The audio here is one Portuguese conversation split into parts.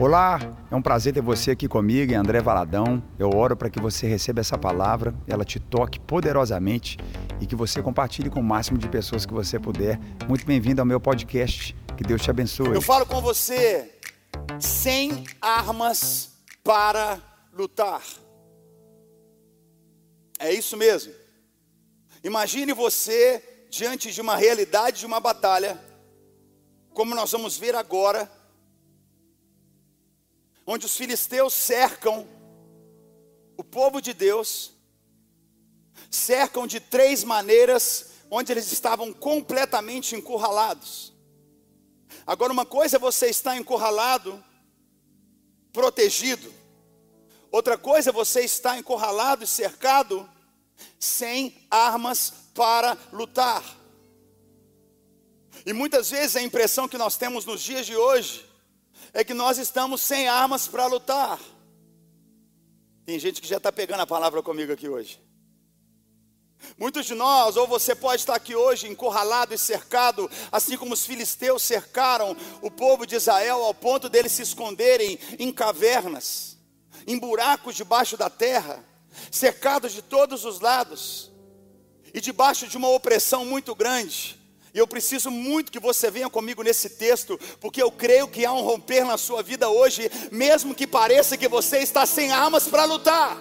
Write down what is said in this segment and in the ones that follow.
Olá, é um prazer ter você aqui comigo, André Valadão. Eu oro para que você receba essa palavra, ela te toque poderosamente e que você compartilhe com o máximo de pessoas que você puder. Muito bem-vindo ao meu podcast. Que Deus te abençoe. Eu falo com você sem armas para lutar. É isso mesmo. Imagine você diante de uma realidade de uma batalha, como nós vamos ver agora onde os filisteus cercam o povo de Deus, cercam de três maneiras, onde eles estavam completamente encurralados. Agora, uma coisa é você estar encurralado, protegido, outra coisa é você estar encurralado e cercado, sem armas para lutar. E muitas vezes a impressão que nós temos nos dias de hoje é que nós estamos sem armas para lutar. Tem gente que já está pegando a palavra comigo aqui hoje. Muitos de nós, ou você pode estar aqui hoje encurralado e cercado, assim como os filisteus cercaram o povo de Israel ao ponto deles se esconderem em cavernas, em buracos debaixo da terra, cercados de todos os lados e debaixo de uma opressão muito grande. E eu preciso muito que você venha comigo nesse texto, porque eu creio que há um romper na sua vida hoje, mesmo que pareça que você está sem armas para lutar.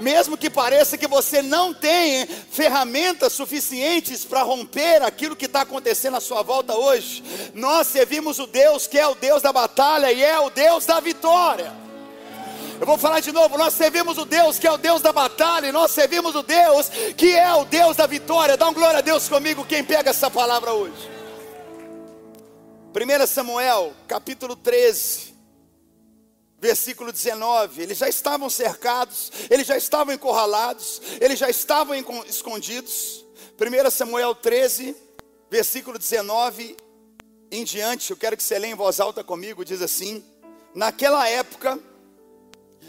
Mesmo que pareça que você não tem ferramentas suficientes para romper aquilo que está acontecendo à sua volta hoje, nós servimos o Deus que é o Deus da batalha e é o Deus da vitória. Eu vou falar de novo: nós servimos o Deus que é o Deus da batalha, e nós servimos o Deus que é o Deus da vitória. Dá um glória a Deus comigo, quem pega essa palavra hoje. 1 Samuel, capítulo 13, versículo 19. Eles já estavam cercados, eles já estavam encurralados, eles já estavam escondidos. 1 Samuel 13, versículo 19 em diante, eu quero que você leia em voz alta comigo, diz assim: Naquela época,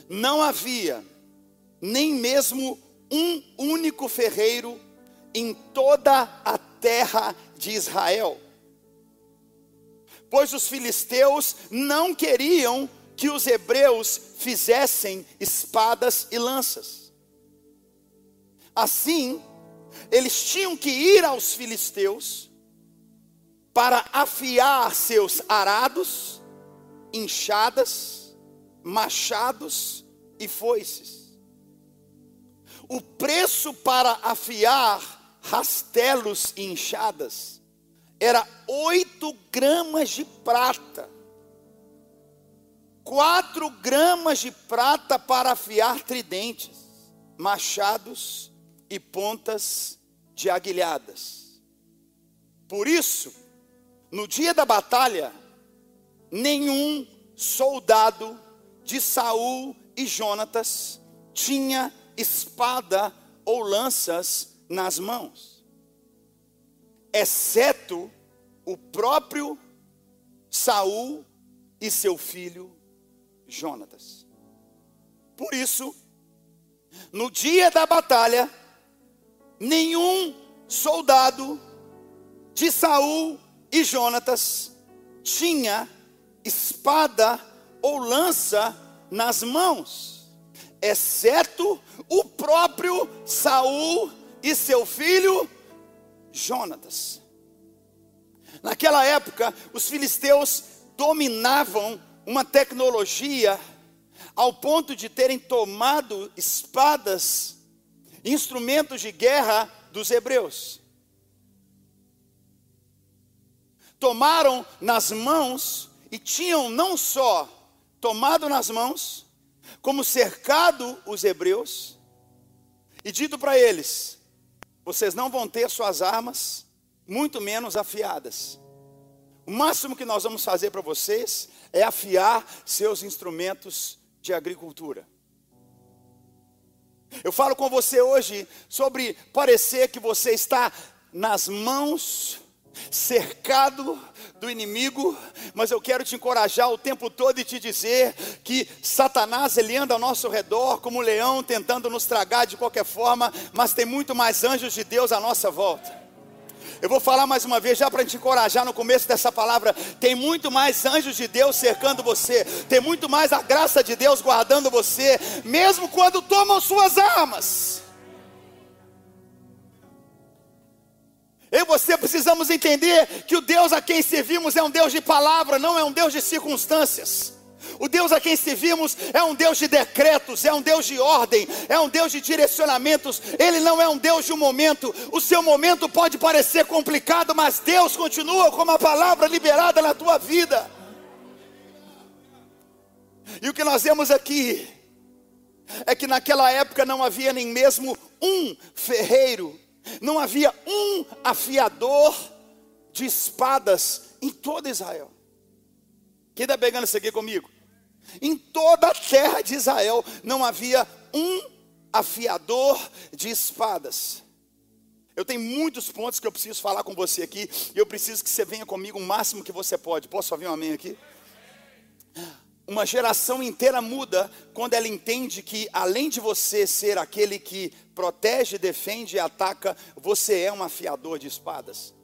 não havia nem mesmo um único ferreiro em toda a terra de Israel. Pois os filisteus não queriam que os hebreus fizessem espadas e lanças. Assim, eles tinham que ir aos filisteus para afiar seus arados, enxadas, machados e foices. O preço para afiar rastelos e enxadas era oito gramas de prata. Quatro gramas de prata para afiar tridentes, machados e pontas de aguilhadas. Por isso, no dia da batalha, nenhum soldado de Saul e Jonatas tinha espada ou lanças nas mãos, exceto o próprio Saul e seu filho Jonatas. Por isso, no dia da batalha, nenhum soldado de Saul e Jonatas tinha espada ou lança nas mãos, exceto o próprio Saul e seu filho Jonatas. Naquela época, os filisteus dominavam uma tecnologia ao ponto de terem tomado espadas, instrumentos de guerra dos hebreus. Tomaram nas mãos e tinham não só tomado nas mãos, como cercado os hebreus, e dito para eles: vocês não vão ter suas armas, muito menos afiadas. O máximo que nós vamos fazer para vocês é afiar seus instrumentos de agricultura. Eu falo com você hoje sobre parecer que você está nas mãos cercado do inimigo, mas eu quero te encorajar o tempo todo e te dizer que Satanás ele anda ao nosso redor como um leão tentando nos tragar de qualquer forma, mas tem muito mais anjos de Deus à nossa volta. Eu vou falar mais uma vez, já para te encorajar no começo dessa palavra. Tem muito mais anjos de Deus cercando você, tem muito mais a graça de Deus guardando você, mesmo quando tomam suas armas. Eu e você precisamos entender que o Deus a quem servimos é um Deus de palavra, não é um Deus de circunstâncias. O Deus a quem servimos é um Deus de decretos, é um Deus de ordem, é um Deus de direcionamentos. Ele não é um Deus de um momento. O seu momento pode parecer complicado, mas Deus continua com uma palavra liberada na tua vida. E o que nós vemos aqui é que naquela época não havia nem mesmo um ferreiro não havia um afiador de espadas em toda Israel. Quem está pegando isso aqui comigo? Em toda a terra de Israel não havia um afiador de espadas. Eu tenho muitos pontos que eu preciso falar com você aqui, e eu preciso que você venha comigo o máximo que você pode. Posso ouvir um amém aqui? Uma geração inteira muda quando ela entende que, além de você ser aquele que protege, defende e ataca, você é um afiador de espadas.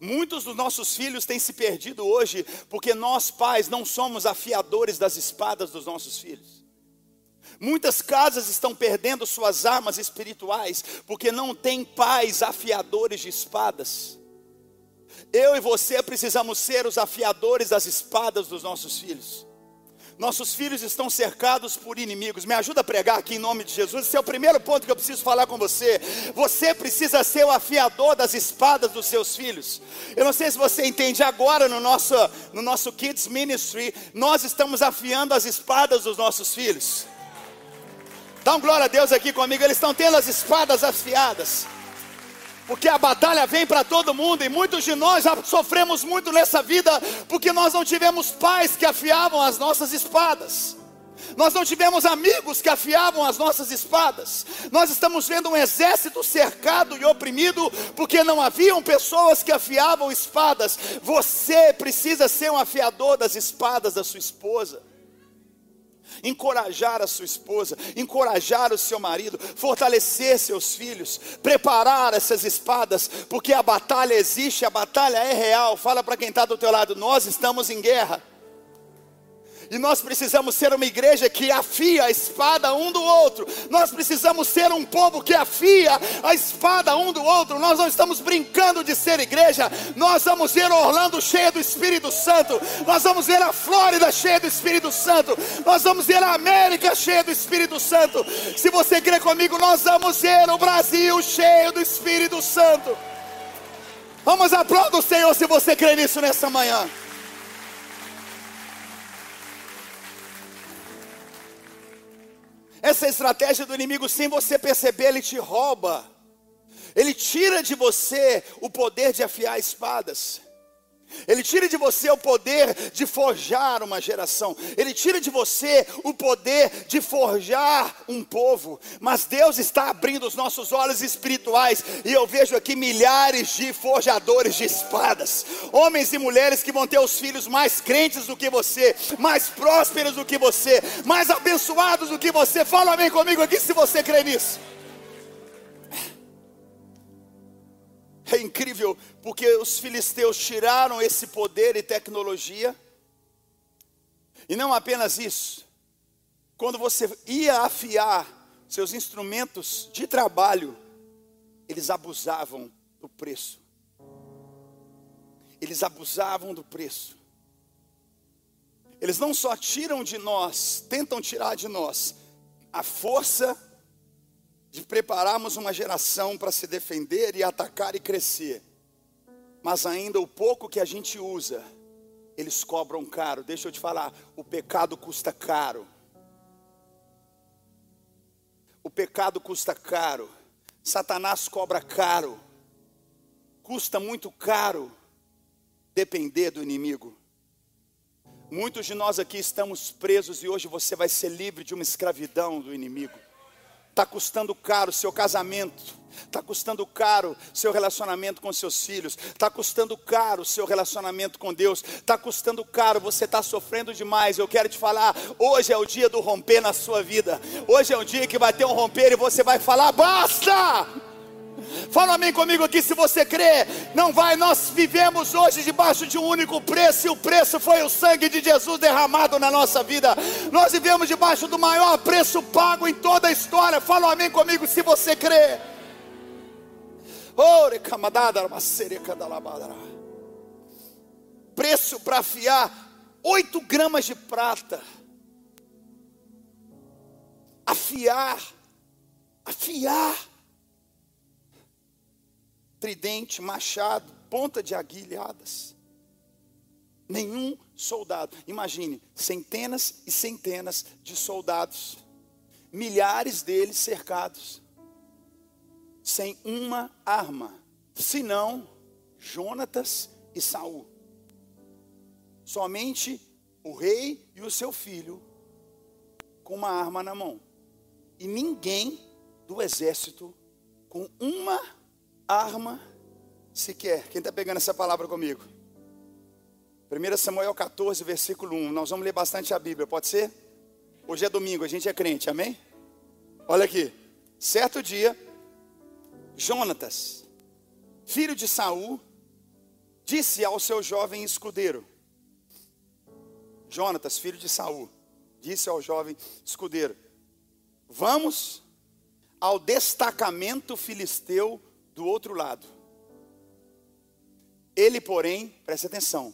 Muitos dos nossos filhos têm se perdido hoje porque nós, pais, não somos afiadores das espadas dos nossos filhos. Muitas casas estão perdendo suas armas espirituais porque não tem pais afiadores de espadas. Eu e você precisamos ser os afiadores das espadas dos nossos filhos. Nossos filhos estão cercados por inimigos. Me ajuda a pregar aqui em nome de Jesus. Esse é o primeiro ponto que eu preciso falar com você. Você precisa ser o afiador das espadas dos seus filhos. Eu não sei se você entende agora no nosso, no nosso Kids Ministry, nós estamos afiando as espadas dos nossos filhos. Dá um glória a Deus aqui comigo. Eles estão tendo as espadas afiadas. Porque a batalha vem para todo mundo e muitos de nós já sofremos muito nessa vida porque nós não tivemos pais que afiavam as nossas espadas. Nós não tivemos amigos que afiavam as nossas espadas. Nós estamos vendo um exército cercado e oprimido porque não haviam pessoas que afiavam espadas. Você precisa ser um afiador das espadas da sua esposa encorajar a sua esposa, encorajar o seu marido, fortalecer seus filhos, preparar essas espadas, porque a batalha existe, a batalha é real. Fala para quem está do teu lado, nós estamos em guerra. E nós precisamos ser uma igreja que afia a espada um do outro. Nós precisamos ser um povo que afia a espada um do outro. Nós não estamos brincando de ser igreja. Nós vamos ver Orlando cheia do Espírito Santo. Nós vamos ver a Flórida cheia do Espírito Santo. Nós vamos ver a América cheia do Espírito Santo. Se você crê comigo, nós vamos ver o Brasil cheio do Espírito Santo. Vamos aplaudir o Senhor se você crê nisso nessa manhã. Essa estratégia do inimigo, sem você perceber, ele te rouba. Ele tira de você o poder de afiar espadas. Ele tira de você o poder de forjar uma geração. Ele tira de você o poder de forjar um povo. Mas Deus está abrindo os nossos olhos espirituais. E eu vejo aqui milhares de forjadores de espadas. Homens e mulheres que vão ter os filhos mais crentes do que você, mais prósperos do que você, mais abençoados do que você. Fala bem comigo aqui se você crê nisso. É incrível porque os filisteus tiraram esse poder e tecnologia. E não apenas isso. Quando você ia afiar seus instrumentos de trabalho, eles abusavam do preço. Eles abusavam do preço. Eles não só tiram de nós, tentam tirar de nós a força de prepararmos uma geração para se defender e atacar e crescer. Mas ainda o pouco que a gente usa, eles cobram caro. Deixa eu te falar, o pecado custa caro. O pecado custa caro. Satanás cobra caro. Custa muito caro depender do inimigo. Muitos de nós aqui estamos presos e hoje você vai ser livre de uma escravidão do inimigo. Está custando caro o seu casamento. Está custando caro seu relacionamento com seus filhos. Está custando caro o seu relacionamento com Deus. Está custando caro, você está sofrendo demais. Eu quero te falar, hoje é o dia do romper na sua vida. Hoje é o dia que vai ter um romper e você vai falar: basta! Fala amém comigo aqui se você crê. Não vai, nós vivemos hoje debaixo de um único preço, e o preço foi o sangue de Jesus derramado na nossa vida. Nós vivemos debaixo do maior preço pago em toda a história. Fala amém comigo se você crê. Preço para afiar 8 gramas de prata. Afiar, afiar tridente, machado, ponta de aguilhadas. Nenhum soldado. Imagine, centenas e centenas de soldados, milhares deles cercados, sem uma arma, senão Jonatas e Saul. Somente o rei e o seu filho com uma arma na mão. E ninguém do exército com uma arma sequer. Quem está pegando essa palavra comigo? 1 Samuel 14, versículo 1. Nós vamos ler bastante a Bíblia, pode ser? Hoje é domingo, a gente é crente, amém? Olha aqui. Certo dia, Jonatas, filho de Saul, disse ao seu jovem escudeiro: Jonatas, filho de Saul, disse ao jovem escudeiro: Vamos ao destacamento filisteu do outro lado. Ele, porém, preste atenção,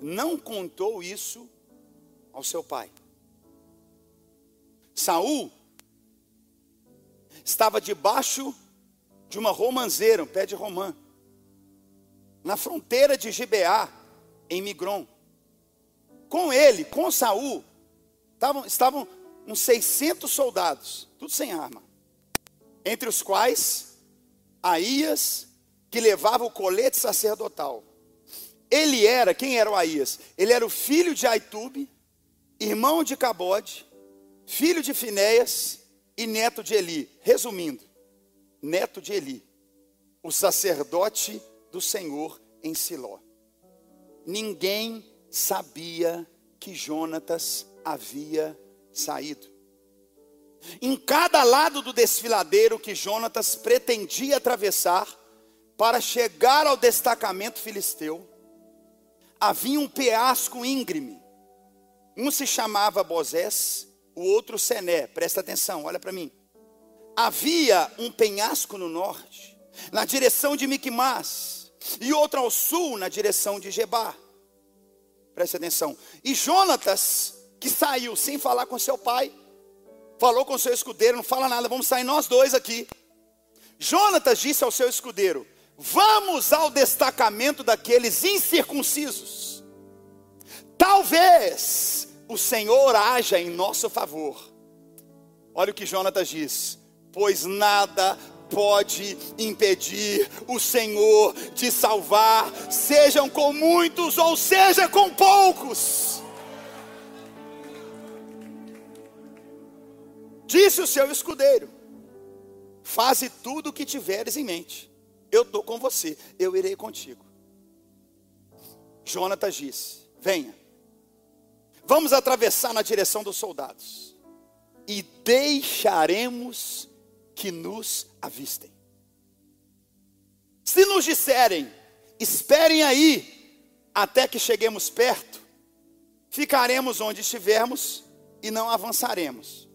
não contou isso ao seu pai. Saul estava debaixo de uma romanceira, um pé de romã, na fronteira de Gibeá, em Migron. Com ele, com Saul, estavam, estavam uns 600 soldados, tudo sem arma, entre os quais Aías, que levava o colete sacerdotal. Ele era, quem era o Aías? Ele era o filho de Aitube, irmão de Cabode, filho de Finéias e neto de Eli. Resumindo, neto de Eli, o sacerdote do Senhor em Siló. Ninguém sabia que Jonatas havia saído. Em cada lado do desfiladeiro que Jonatas pretendia atravessar para chegar ao destacamento filisteu, havia um peasco íngreme. Um se chamava Bozés, o outro Sené. Presta atenção, olha para mim. Havia um penhasco no norte, na direção de Miquimás, e outro ao sul, na direção de Gebá. Presta atenção. E Jonatas, que saiu sem falar com seu pai, falou com o seu escudeiro, não fala nada, vamos sair nós dois aqui. Jonatas disse ao seu escudeiro: Vamos ao destacamento daqueles incircuncisos. Talvez o Senhor haja em nosso favor. Olha o que Jonatas diz: Pois nada pode impedir o Senhor de salvar, sejam com muitos ou seja com poucos. Disse o seu escudeiro: Faze tudo o que tiveres em mente. Eu estou com você, eu irei contigo. Jonatas disse: Venha, vamos atravessar na direção dos soldados, e deixaremos que nos avistem. Se nos disserem, esperem aí, até que cheguemos perto, ficaremos onde estivermos e não avançaremos.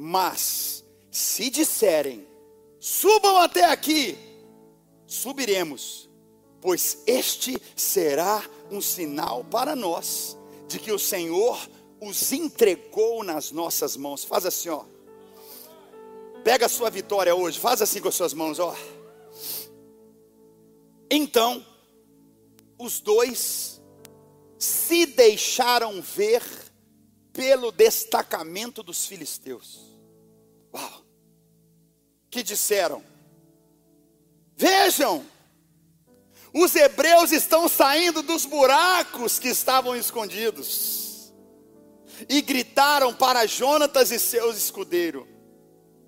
Mas, se disserem, subam até aqui, subiremos, pois este será um sinal para nós de que o Senhor os entregou nas nossas mãos. Faz assim, ó. Pega a sua vitória hoje, faz assim com as suas mãos, ó. Então, os dois se deixaram ver pelo destacamento dos filisteus. Uau! Que disseram: Vejam, os hebreus estão saindo dos buracos que estavam escondidos. E gritaram para Jonatas e seus escudeiros: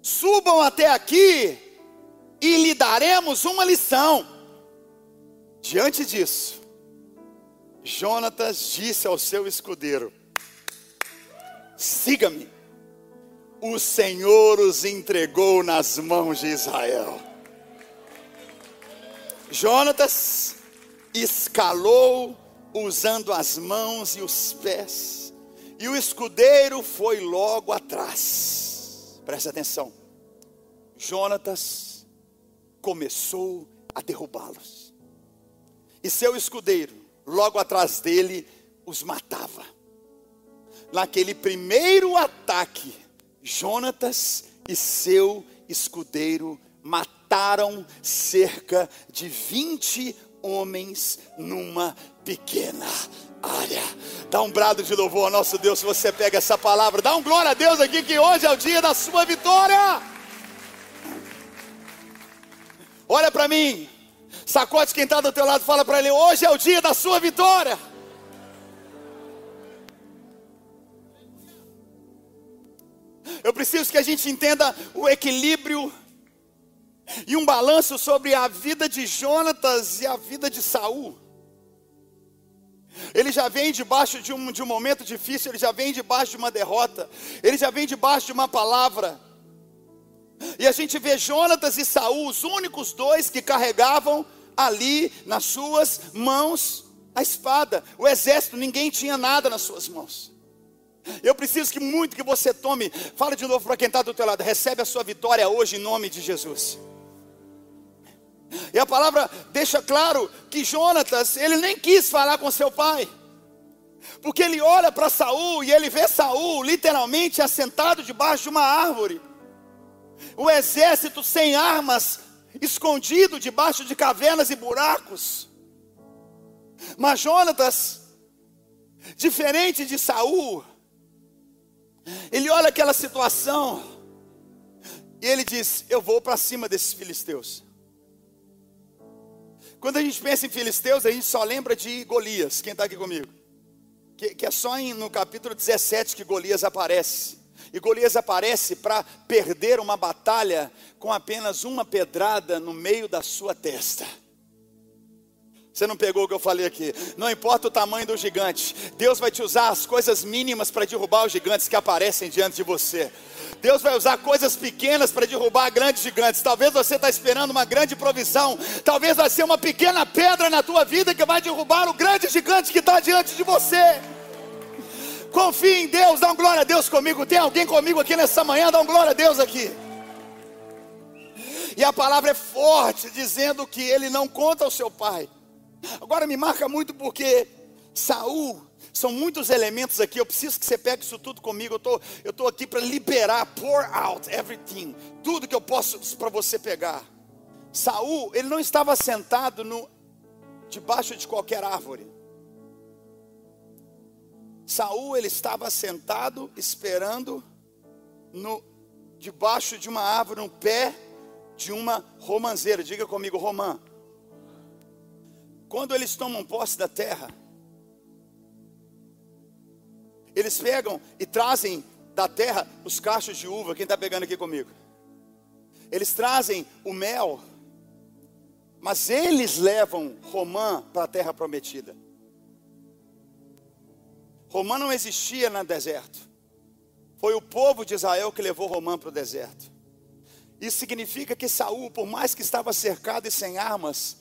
Subam até aqui e lhe daremos uma lição. Diante disso, Jonatas disse ao seu escudeiro: Siga-me o Senhor os entregou nas mãos de Israel. Jonatas escalou usando as mãos e os pés, e o escudeiro foi logo atrás. Preste atenção. Jonatas começou a derrubá-los, e seu escudeiro, logo atrás dele, os matava. Naquele primeiro ataque, Jonatas e seu escudeiro mataram cerca de 20 homens numa pequena área. Dá um brado de louvor ao nosso Deus se você pega essa palavra. Dá um glória a Deus aqui que hoje é o dia da sua vitória. Olha para mim. Sacode quem está do teu lado, fala para ele: hoje é o dia da sua vitória. Eu preciso que a gente entenda o equilíbrio e um balanço sobre a vida de Jonatas e a vida de Saul. Ele já vem debaixo de um, de um momento difícil, ele já vem debaixo de uma derrota, ele já vem debaixo de uma palavra. E a gente vê Jonatas e Saul, os únicos dois que carregavam ali nas suas mãos a espada. O exército, ninguém tinha nada nas suas mãos. Eu preciso que muito que você tome, fala de novo para quem está do teu lado, recebe a sua vitória hoje em nome de Jesus. E a palavra deixa claro que Jonatas, ele nem quis falar com seu pai. Porque ele olha para Saul e ele vê Saul literalmente assentado debaixo de uma árvore. O exército sem armas, escondido debaixo de cavernas e buracos. Mas Jonatas, diferente de Saul, ele olha aquela situação e ele diz: Eu vou para cima desses filisteus. Quando a gente pensa em filisteus, a gente só lembra de Golias. Quem está aqui comigo? Que, que é só em, no capítulo 17 que Golias aparece. E Golias aparece para perder uma batalha com apenas uma pedrada no meio da sua testa. Você não pegou o que eu falei aqui? Não importa o tamanho do gigante, Deus vai te usar as coisas mínimas para derrubar os gigantes que aparecem diante de você. Deus vai usar coisas pequenas para derrubar grandes gigantes. Talvez você está esperando uma grande provisão. Talvez vai ser uma pequena pedra na tua vida que vai derrubar o grande gigante que está diante de você. Confie em Deus, dá um glória a Deus comigo. Tem alguém comigo aqui nessa manhã? Dá um glória a Deus aqui. E a palavra é forte, dizendo que ele não conta ao seu pai. Agora me marca muito porque Saul são muitos elementos aqui. Eu preciso que você pegue isso tudo comigo. Eu tô, eu tô aqui para liberar, pour out everything, tudo que eu posso para você pegar. Saul, ele não estava sentado no debaixo de qualquer árvore. Saul, ele estava sentado esperando no debaixo de uma árvore, no pé de uma romanceira. Diga comigo, romã. Quando eles tomam posse da terra, eles pegam e trazem da terra os cachos de uva. Quem está pegando aqui comigo? Eles trazem o mel, mas eles levam Romã para a terra prometida. Romã não existia no deserto. Foi o povo de Israel que levou Romã para o deserto. Isso significa que Saul, por mais que estava cercado e sem armas,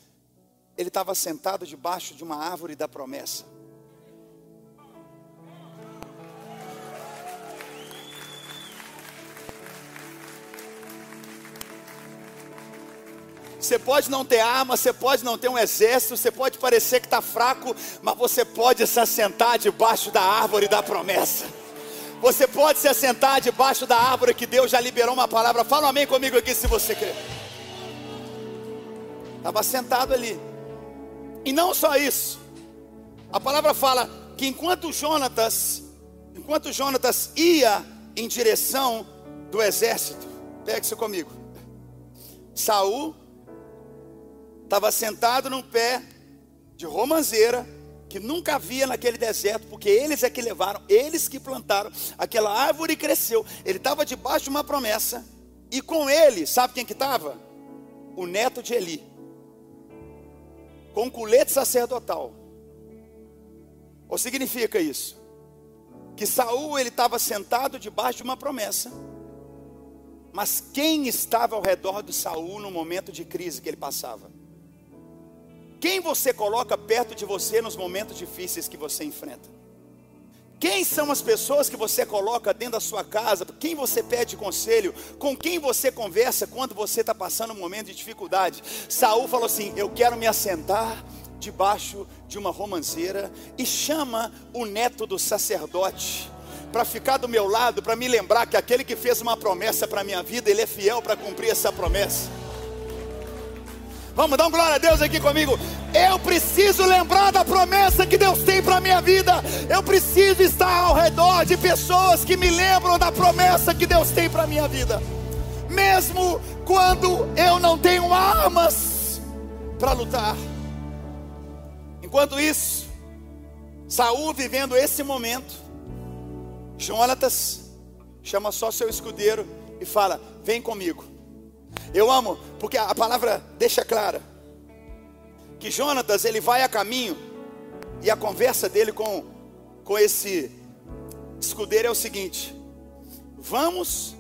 ele estava sentado debaixo de uma árvore da promessa. Você pode não ter arma, você pode não ter um exército, você pode parecer que está fraco, mas você pode se assentar debaixo da árvore da promessa. Você pode se assentar debaixo da árvore que Deus já liberou uma palavra. Fala um amém comigo aqui se você crê. Estava sentado ali. E não só isso. A palavra fala que enquanto Jonatas, enquanto Jonatas ia em direção do exército, pegue isso comigo. Saul estava sentado num pé de romanzeira que nunca havia naquele deserto, porque eles é que levaram, eles que plantaram, aquela árvore cresceu. Ele estava debaixo de uma promessa, e com ele, sabe quem que estava? O neto de Eli, com colete sacerdotal. O significa isso? Que Saul ele estava sentado debaixo de uma promessa, mas quem estava ao redor de Saul no momento de crise que ele passava? Quem você coloca perto de você nos momentos difíceis que você enfrenta? Quem são as pessoas que você coloca dentro da sua casa? Quem você pede conselho? Com quem você conversa quando você está passando um momento de dificuldade? Saul falou assim: Eu quero me assentar debaixo de uma romanceira e chama o neto do sacerdote para ficar do meu lado, para me lembrar que aquele que fez uma promessa para minha vida, ele é fiel para cumprir essa promessa. Vamos dar um glória a Deus aqui comigo. Eu preciso lembrar da promessa que Deus tem para minha vida. Eu preciso estar ao redor de pessoas que me lembram da promessa que Deus tem para a minha vida. Mesmo quando eu não tenho armas para lutar. Enquanto isso, Saul vivendo esse momento, Jonatas chama só seu escudeiro e fala: Vem comigo. Eu amo, porque a palavra deixa clara que Jonatas ele vai a caminho e a conversa dele com, com esse escudeiro é o seguinte: vamos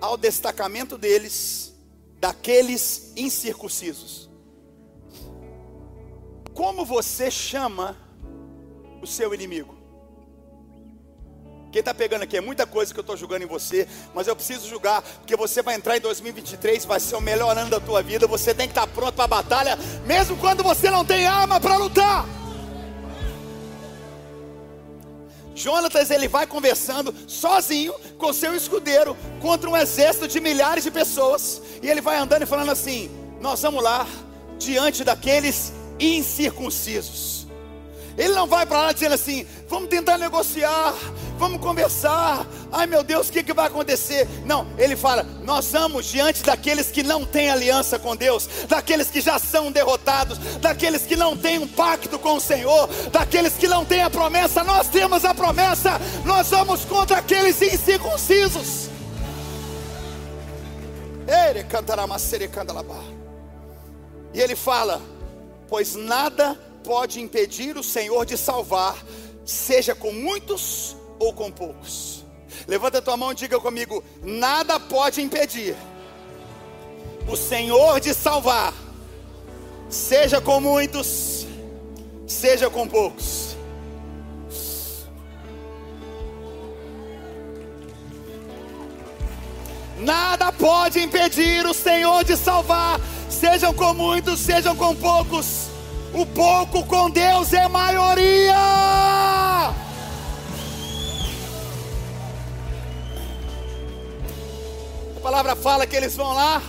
ao destacamento deles, daqueles incircuncisos. Como você chama o seu inimigo? Quem está pegando aqui é muita coisa que eu estou julgando em você, mas eu preciso julgar, porque você vai entrar em 2023, vai ser o melhor ano da tua vida. Você tem que estar tá pronto para a batalha, mesmo quando você não tem arma para lutar. Jonatas ele vai conversando sozinho com seu escudeiro contra um exército de milhares de pessoas, e ele vai andando e falando assim: Nós vamos lá diante daqueles incircuncisos. Ele não vai para lá dizendo assim: vamos tentar negociar, vamos conversar. Ai meu Deus, o que, que vai acontecer? Não, ele fala: nós vamos diante daqueles que não têm aliança com Deus, daqueles que já são derrotados, daqueles que não têm um pacto com o Senhor, daqueles que não têm a promessa. Nós temos a promessa, nós vamos contra aqueles incircuncisos. E ele fala: pois nada pode impedir o Senhor de salvar, seja com muitos ou com poucos. Levanta a tua mão e diga comigo: nada pode impedir o Senhor de salvar, seja com muitos, seja com poucos. Nada pode impedir o Senhor de salvar, sejam com muitos, sejam com poucos. O pouco com Deus é maioria. A palavra fala que eles vão lá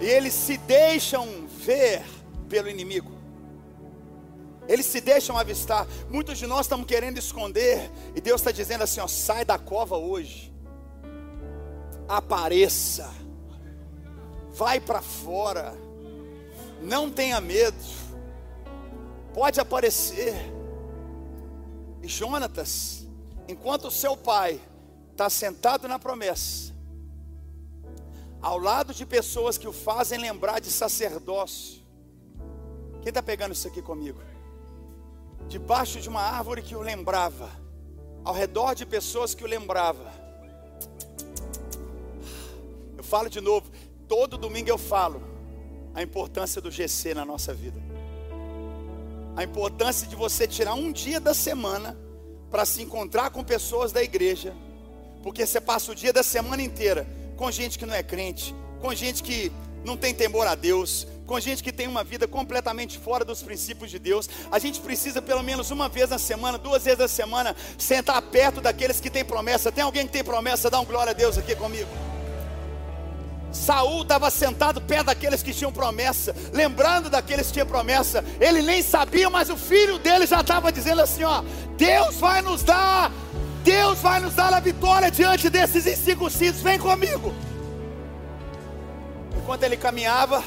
e eles se deixam ver pelo inimigo. Eles se deixam avistar. Muitos de nós estamos querendo esconder. E Deus está dizendo assim: ó, sai da cova hoje. Apareça. Vai para fora. Não tenha medo pode aparecer. E Jonatas, enquanto seu pai está sentado na promessa, ao lado de pessoas que o fazem lembrar de sacerdócio. Quem está pegando isso aqui comigo? Debaixo de uma árvore que o lembrava, ao redor de pessoas que o lembrava. Eu falo de novo, todo domingo eu falo a importância do GC na nossa vida a importância de você tirar um dia da semana para se encontrar com pessoas da igreja, porque você passa o dia da semana inteira com gente que não é crente, com gente que não tem temor a Deus, com gente que tem uma vida completamente fora dos princípios de Deus. A gente precisa pelo menos uma vez na semana, duas vezes na semana, sentar perto daqueles que têm promessa. Tem alguém que tem promessa? Dá um glória a Deus aqui comigo. Saul estava sentado perto daqueles que tinham promessa, lembrando daqueles que tinham promessa. Ele nem sabia, mas o filho dele já estava dizendo assim: ó, Deus vai nos dar, Deus vai nos dar a vitória diante desses incircuncisos. Vem comigo. Enquanto ele caminhava,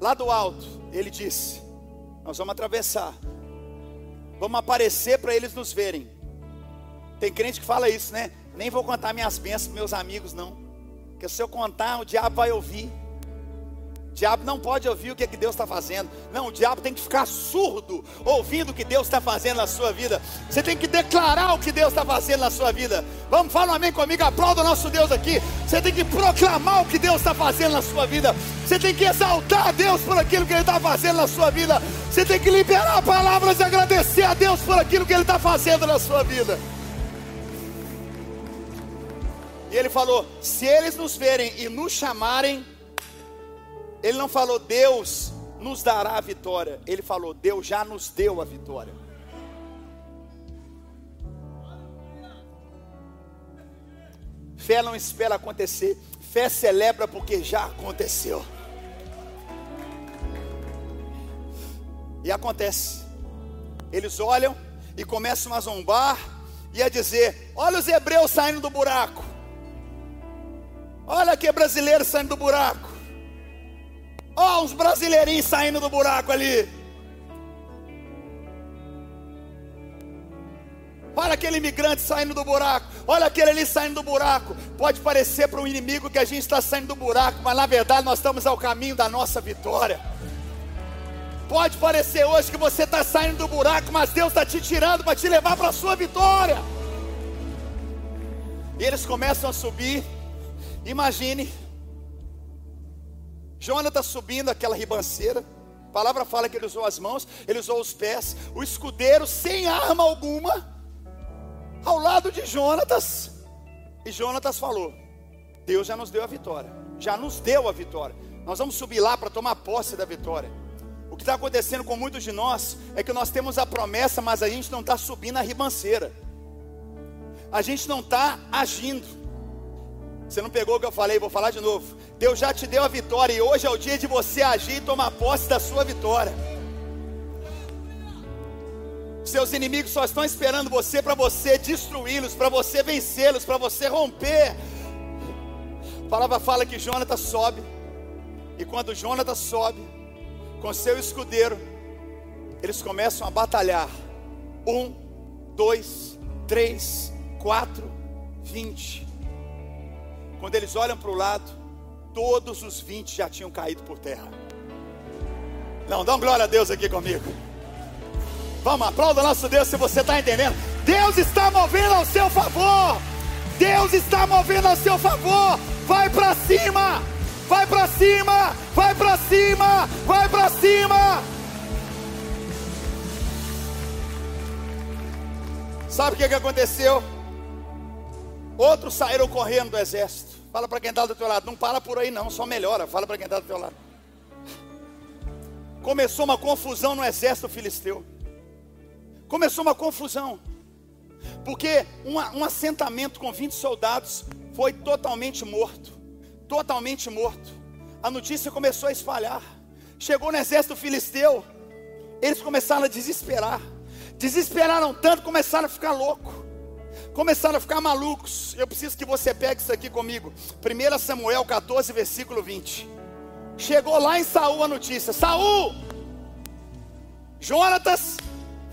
lá do alto, ele disse: Nós vamos atravessar, vamos aparecer para eles nos verem. Tem crente que fala isso, né? Nem vou contar minhas bênçãos para meus amigos, não. Porque se eu contar, o diabo vai ouvir. O diabo não pode ouvir o que, é que Deus está fazendo. Não, o diabo tem que ficar surdo ouvindo o que Deus está fazendo na sua vida. Você tem que declarar o que Deus está fazendo na sua vida. Vamos, fala um amém comigo, aplauda o nosso Deus aqui. Você tem que proclamar o que Deus está fazendo na sua vida. Você tem que exaltar a Deus por aquilo que Ele está fazendo na sua vida. Você tem que liberar palavras e agradecer a Deus por aquilo que Ele está fazendo na sua vida. E Ele falou: se eles nos verem e nos chamarem ele não falou, Deus nos dará a vitória. Ele falou, Deus já nos deu a vitória. Fé não espera acontecer, fé celebra porque já aconteceu. E acontece. Eles olham e começam a zombar e a dizer: Olha os hebreus saindo do buraco. Olha que brasileiro saindo do buraco. Oh, uns brasileirinhos saindo do buraco ali. Olha aquele imigrante saindo do buraco. Olha aquele ali saindo do buraco. Pode parecer para um inimigo que a gente está saindo do buraco, mas na verdade nós estamos ao caminho da nossa vitória. Pode parecer hoje que você está saindo do buraco, mas Deus está te tirando para te levar para a sua vitória. E eles começam a subir. Imagine Jonatas subindo aquela ribanceira. A palavra fala que ele usou as mãos, ele usou os pés. O escudeiro sem arma alguma, ao lado de Jonatas. E Jonatas falou: Deus já nos deu a vitória. Já nos deu a vitória. Nós vamos subir lá para tomar posse da vitória. O que está acontecendo com muitos de nós é que nós temos a promessa, mas a gente não está subindo a ribanceira. A gente não está agindo. Você não pegou o que eu falei, vou falar de novo. Deus já te deu a vitória e hoje é o dia de você agir e tomar posse da sua vitória. Seus inimigos só estão esperando você para você destruí-los, para você vencê-los, para você romper. A palavra fala que Jonatas sobe, e quando Jonatas sobe, com seu escudeiro, eles começam a batalhar. Um, dois, três, quatro, vinte. Quando eles olham para o lado, todos os 20 já tinham caído por terra. Não, dá um glória a Deus aqui comigo. Vamos, aplauda nosso Deus se você está entendendo. Deus está movendo ao seu favor. Deus está movendo ao seu favor. Vai para cima, vai para cima, vai para cima, vai para cima. Sabe o que, que aconteceu? Outros saíram correndo do exército. Fala para quem está do teu lado, não para por aí não, só melhora. Fala para quem está do teu lado. Começou uma confusão no exército filisteu. Começou uma confusão. Porque um, um assentamento com 20 soldados foi totalmente morto. Totalmente morto. A notícia começou a espalhar. Chegou no exército filisteu. Eles começaram a desesperar. Desesperaram tanto, começaram a ficar loucos começaram a ficar malucos. Eu preciso que você pegue isso aqui comigo. 1 Samuel 14, versículo 20. Chegou lá em Saul a notícia: Saul, Jonatas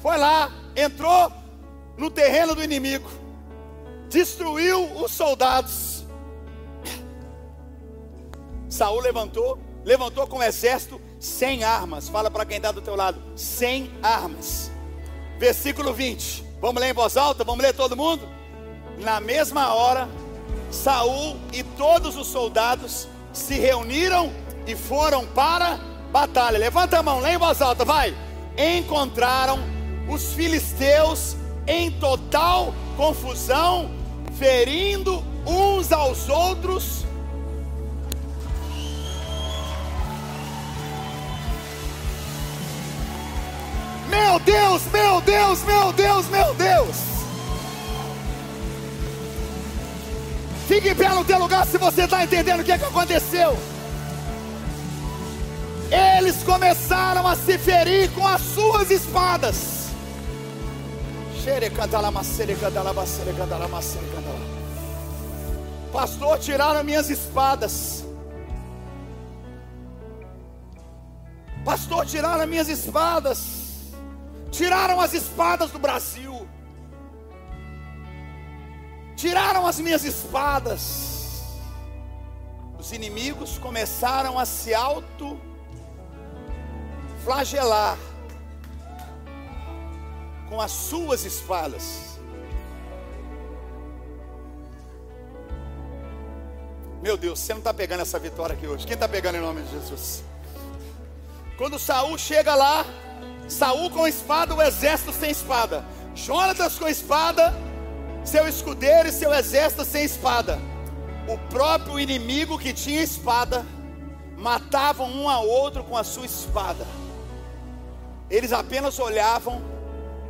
foi lá, entrou no terreno do inimigo, destruiu os soldados. Saul levantou, levantou com o exército sem armas. Fala para quem está do teu lado, sem armas. Versículo 20. Vamos ler em voz alta? Vamos ler todo mundo? Na mesma hora, Saul e todos os soldados se reuniram e foram para batalha. Levanta a mão, lê em voz alta, vai. Encontraram os filisteus em total confusão, ferindo uns aos outros Meu Deus, meu Deus, meu Deus, Fique em pé no teu lugar se você está entendendo o que, é que aconteceu. Eles começaram a se ferir com as suas espadas. Pastor, tiraram minhas espadas. Pastor, tiraram minhas espadas tiraram as espadas do Brasil, tiraram as minhas espadas. os inimigos começaram a se auto flagelar com as suas espadas. Meu Deus, você não está pegando essa vitória aqui hoje. Quem está pegando em nome de Jesus? Quando Saul chega lá, Saul com espada, o exército sem espada. Jonatas com espada, seu escudeiro e seu exército sem espada. O próprio inimigo que tinha espada matavam um ao outro com a sua espada. Eles apenas olhavam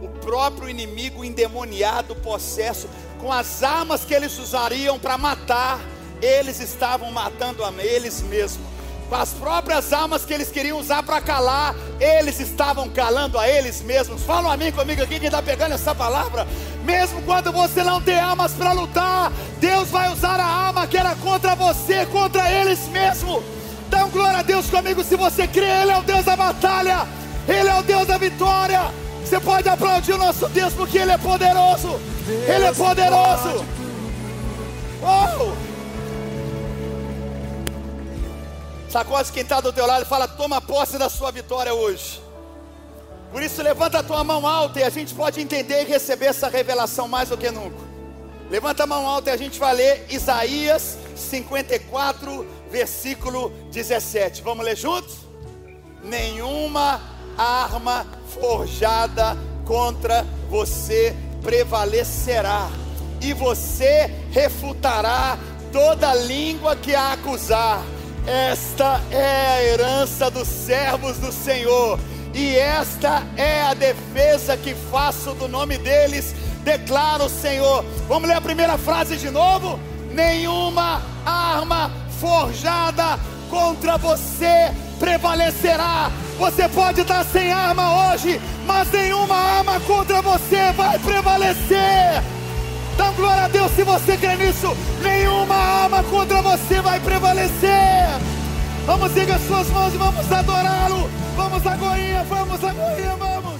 o próprio inimigo endemoniado, possesso, com as armas que eles usariam para matar, eles estavam matando a eles mesmos. As próprias armas que eles queriam usar para calar, eles estavam calando a eles mesmos. Falam a mim comigo aqui, quem está pegando essa palavra. Mesmo quando você não tem armas para lutar, Deus vai usar a arma que era contra você, contra eles mesmos. Então, glória a Deus comigo se você crê, Ele é o Deus da batalha, Ele é o Deus da vitória. Você pode aplaudir o nosso Deus porque Ele é poderoso. Ele é poderoso. Oh! Sacode quem está do teu lado e fala: toma posse da sua vitória hoje. Por isso, levanta a tua mão alta e a gente pode entender e receber essa revelação mais do que nunca. Levanta a mão alta e a gente vai ler Isaías 54, versículo 17. Vamos ler juntos? Nenhuma arma forjada contra você prevalecerá, e você refutará toda língua que a acusar. Esta é a herança dos servos do Senhor, e esta é a defesa que faço do nome deles, declara o Senhor. Vamos ler a primeira frase de novo? Nenhuma arma forjada contra você prevalecerá. Você pode estar sem arma hoje, mas nenhuma arma contra você vai prevalecer. Dá glória a Deus se você crê nisso. Nenhuma arma contra você vai prevalecer. Vamos erguer suas mãos e vamos adorá-lo. Vamos agora, vamos agora, vamos.